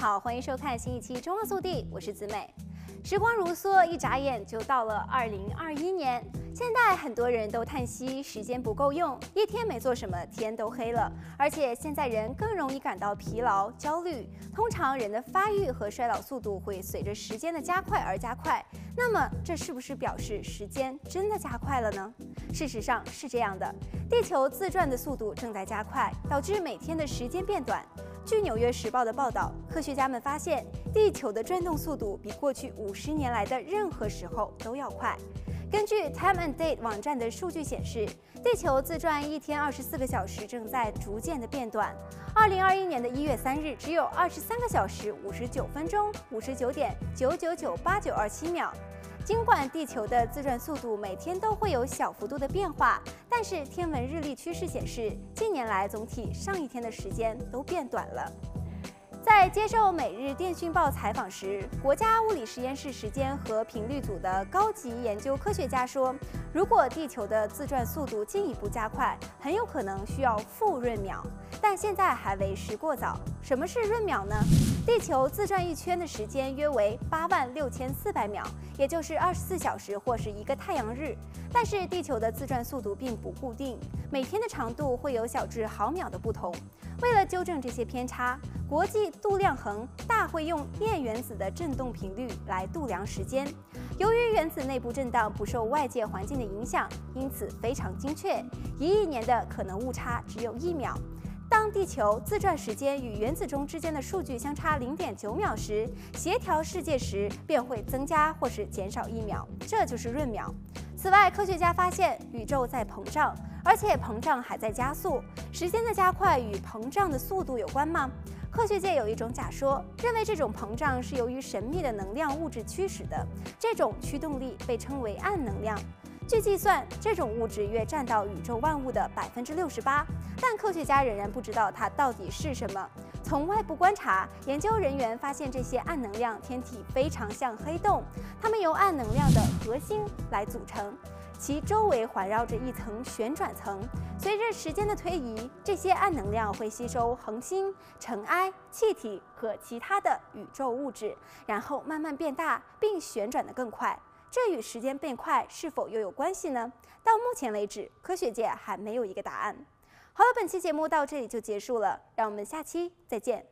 好，欢迎收看新一期《中澳速递》，我是子美。时光如梭，一眨眼就到了二零二一年。现在很多人都叹息时间不够用，一天没做什么，天都黑了。而且现在人更容易感到疲劳、焦虑。通常人的发育和衰老速度会随着时间的加快而加快。那么这是不是表示时间真的加快了呢？事实上是这样的，地球自转的速度正在加快，导致每天的时间变短。据《纽约时报》的报道，科学家们发现，地球的转动速度比过去五十年来的任何时候都要快。根据 Time and Date 网站的数据显示，地球自转一天二十四个小时正在逐渐的变短。二零二一年的一月三日，只有二十三个小时五十九分钟五十九点九九九八九二七秒。尽管地球的自转速度每天都会有小幅度的变化，但是天文日历趋势显示，近年来总体上一天的时间都变短了。在接受《每日电讯报》采访时，国家物理实验室时间和频率组的高级研究科学家说，如果地球的自转速度进一步加快，很有可能需要负闰秒。但现在还为时过早。什么是闰秒呢？地球自转一圈的时间约为八万六千四百秒，也就是二十四小时或是一个太阳日。但是地球的自转速度并不固定，每天的长度会有小至毫秒的不同。为了纠正这些偏差，国际度量衡大会用镍原子的振动频率来度量时间。由于原子内部震荡不受外界环境的影响，因此非常精确，一亿年的可能误差只有一秒。当地球自转时间与原子钟之间的数据相差零点九秒时，协调世界时便会增加或是减少一秒，这就是闰秒。此外，科学家发现宇宙在膨胀，而且膨胀还在加速。时间的加快与膨胀的速度有关吗？科学界有一种假说，认为这种膨胀是由于神秘的能量物质驱使的，这种驱动力被称为暗能量。据计算，这种物质约占到宇宙万物的百分之六十八，但科学家仍然不知道它到底是什么。从外部观察，研究人员发现这些暗能量天体非常像黑洞，它们由暗能量的核心来组成，其周围环绕着一层旋转层。随着时间的推移，这些暗能量会吸收恒星、尘埃、气体和其他的宇宙物质，然后慢慢变大，并旋转得更快。这与时间变快是否又有关系呢？到目前为止，科学界还没有一个答案。好了，本期节目到这里就结束了，让我们下期再见。